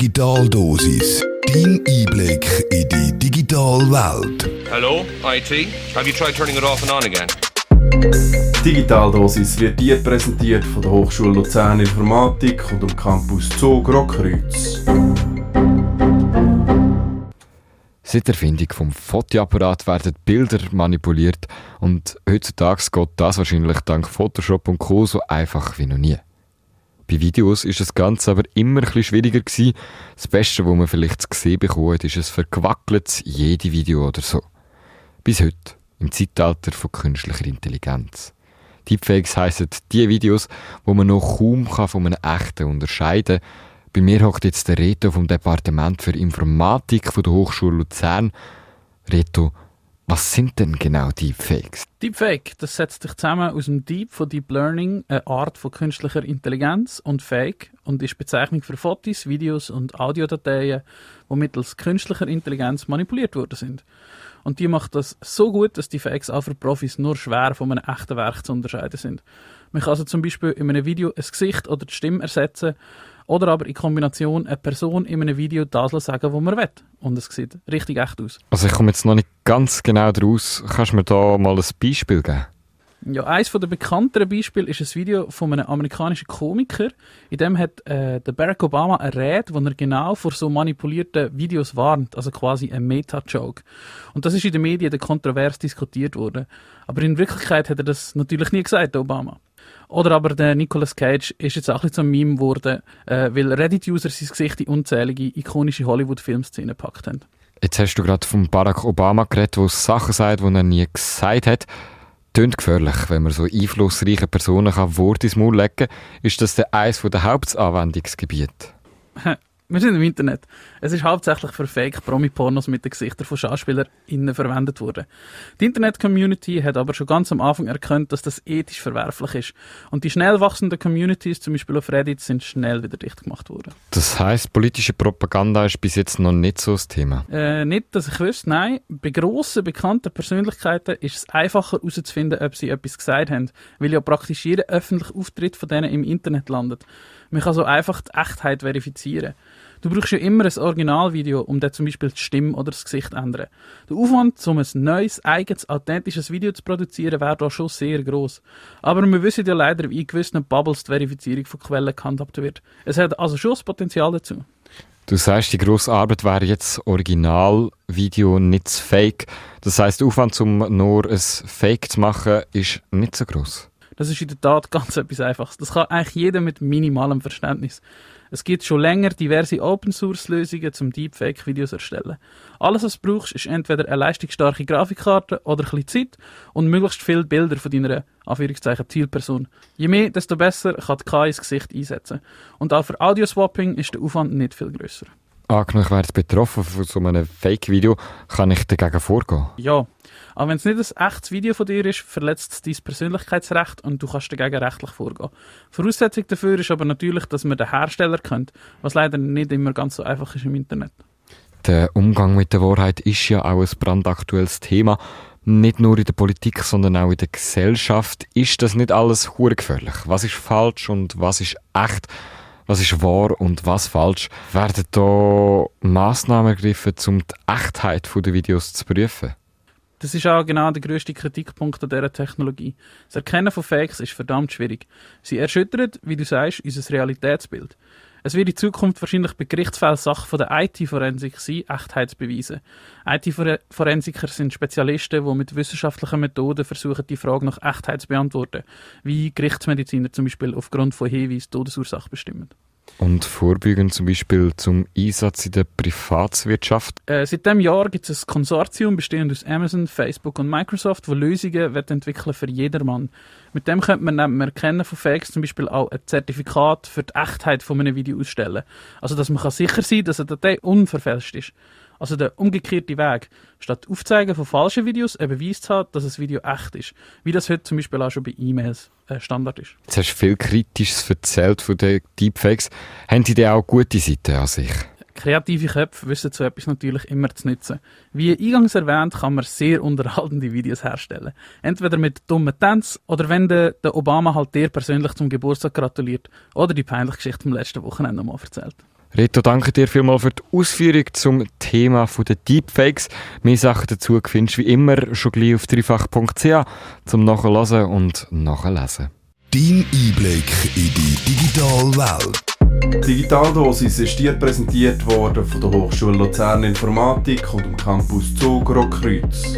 Digitaldosis. Dein Einblick in die digitale Welt. Hello, IT. Have you tried turning it off and on again? Digitaldosis wird dir präsentiert von der Hochschule Luzern Informatik und dem Campus Zug Rockkreuz. Seit der Erfindung vom Fotoapparat werden Bilder manipuliert und heutzutage geht das wahrscheinlich dank Photoshop und Co. so einfach wie noch nie. Bei Videos ist das Ganze aber immer ein schwieriger gewesen. Das Beste, was man vielleicht zu sehen bekommt, ist ein verquackeltes jede Video oder so. Bis heute, im Zeitalter von künstlicher Intelligenz. Deepfakes heissen die Videos, wo man noch kaum von einem echten unterscheiden kann. Bei mir hockt jetzt der Reto vom Departement für Informatik von der Hochschule Luzern. Reto, was sind denn genau Deepfakes? Deepfake, das setzt sich zusammen aus dem Deep von Deep Learning, eine Art von künstlicher Intelligenz, und Fake und ist Bezeichnung für Fotos, Videos und Audiodateien, die mittels künstlicher Intelligenz manipuliert worden sind. Und die macht das so gut, dass die Fakes auch für Profis nur schwer von einem echten Werk zu unterscheiden sind. Man kann also zum Beispiel in einem Video ein Gesicht oder die Stimme ersetzen oder aber in Kombination eine Person in einem Video das sagen, was man will. Und es sieht richtig echt aus. Also ich komme jetzt noch nicht ganz genau daraus. Kannst du mir da mal ein Beispiel geben? Ja, eines der bekannteren Beispiele ist ein Video von einem amerikanischen Komiker. In dem hat äh, der Barack Obama eine Rede, wo er genau vor so manipulierten Videos warnt, also quasi ein Meta-Joke. Und das ist in den Medien kontrovers diskutiert worden. Aber in Wirklichkeit hat er das natürlich nie gesagt, Obama. Oder aber der Nicolas Cage ist jetzt auch ein bisschen zum Meme geworden, äh, weil Reddit-User sein Gesicht in unzählige ikonische Hollywood-Filmszenen gepackt haben. Jetzt hast du gerade von Barack Obama geredet, der Sachen sagt, die er nie gesagt hat. Tönt gefährlich, wenn man so einflussreiche Personen kann Worte ins Maul legen kann. Ist das eines der Hauptanwendungsgebiete? Wir sind im Internet. Es ist hauptsächlich für Fake-Promi-Pornos mit den Gesichtern von SchauspielerInnen verwendet worden. Die Internet-Community hat aber schon ganz am Anfang erkannt, dass das ethisch verwerflich ist. Und die schnell wachsenden Communities, zum Beispiel auf Reddit, sind schnell wieder dicht gemacht worden. Das heißt, politische Propaganda ist bis jetzt noch nicht so das Thema? Äh, nicht, dass ich wüsste, nein. Bei grossen, bekannten Persönlichkeiten ist es einfacher herauszufinden, ob sie etwas gesagt haben, weil ja praktisch jeder öffentliche Auftritt von denen im Internet landet. Man kann so einfach die Echtheit verifizieren. Du brauchst ja immer ein Originalvideo, um dann zum Beispiel die Stimme oder das Gesicht zu ändern. Der Aufwand, um ein neues, eigenes, authentisches Video zu produzieren, wäre da schon sehr groß. Aber wir wissen ja leider, wie in gewissen Bubbles die Verifizierung von Quellen gehandhabt wird. Es hat also schon das Potenzial dazu. Du sagst, die grosse Arbeit wäre jetzt Originalvideo, nicht Fake. Das heißt, der Aufwand, um nur ein Fake zu machen, ist nicht so groß. Das ist in der Tat ganz etwas Einfaches. Das kann eigentlich jeder mit minimalem Verständnis. Es gibt schon länger diverse Open-Source-Lösungen zum Deepfake-Videos erstellen. Alles, was du brauchst, ist entweder eine leistungsstarke Grafikkarte oder ein bisschen Zeit und möglichst viele Bilder von deiner Anführungszeichen Zielperson. Je mehr, desto besser kann die KI das Gesicht einsetzen. Und auch für Audio-Swapping ist der Aufwand nicht viel grösser. Angenommen, ich wäre betroffen von so einem Fake-Video, kann ich dagegen vorgehen? Ja. Aber wenn es nicht ein echtes Video von dir ist, verletzt es dein Persönlichkeitsrecht und du kannst dagegen rechtlich vorgehen. Voraussetzung dafür ist aber natürlich, dass man den Hersteller kennt, was leider nicht immer ganz so einfach ist im Internet. Der Umgang mit der Wahrheit ist ja auch ein brandaktuelles Thema. Nicht nur in der Politik, sondern auch in der Gesellschaft. Ist das nicht alles gefährlich? Was ist falsch und was ist echt? Was ist wahr und was falsch. Werden da Massnahmen ergriffen, um die Echtheit der Videos zu prüfen? Das ist auch genau der grösste Kritikpunkt an dieser Technologie. Das Erkennen von Fakes ist verdammt schwierig. Sie erschüttert, wie du sagst, unser Realitätsbild. Es wird in Zukunft wahrscheinlich bei Gerichtsfällen Sache von der IT-Forensik sein, Echtheit zu beweisen. IT-Forensiker sind Spezialisten, die mit wissenschaftlichen Methoden versuchen, die Frage nach Echtheit zu beantworten, wie Gerichtsmediziner zum Beispiel aufgrund von Hinweisen Todesursache bestimmen. Und vorbeugen zum Beispiel zum Einsatz in der Privatswirtschaft? Äh, seit diesem Jahr gibt es ein Konsortium bestehend aus Amazon, Facebook und Microsoft, wo Lösungen wird entwickeln für jedermann. Mit dem könnte man neben dem Erkennen von Fakes zum Beispiel auch ein Zertifikat für die Echtheit von einem Video ausstellen. Also, dass man sicher sein kann, dass eine Datei unverfälscht ist. Also der umgekehrte Weg. Statt Aufzeigen von falschen Videos ein Beweis zu haben, dass das Video echt ist. Wie das heute zum Beispiel auch schon bei E-Mails äh, Standard ist. Jetzt hast du viel Kritisches erzählt von den Deepfakes. Haben die denn auch gute Seiten an sich? Kreative Köpfe wissen so etwas natürlich immer zu nutzen. Wie eingangs erwähnt, kann man sehr unterhaltende Videos herstellen. Entweder mit dummen Tanz oder wenn der, Obama halt dir persönlich zum Geburtstag gratuliert oder die peinliche Geschichte vom letzten Wochenende nochmal erzählt. Reto, danke dir vielmals für die Ausführung zum Thema der Deepfakes. Mehr Sachen dazu findest du wie immer schon gleich auf dreifach.ch zum Nachhören und Nachlesen. Dein Einblick in die digitale Welt. Digitaldosis ist dir präsentiert worden von der Hochschule Luzern Informatik und dem Campus Zug Rockkreuz.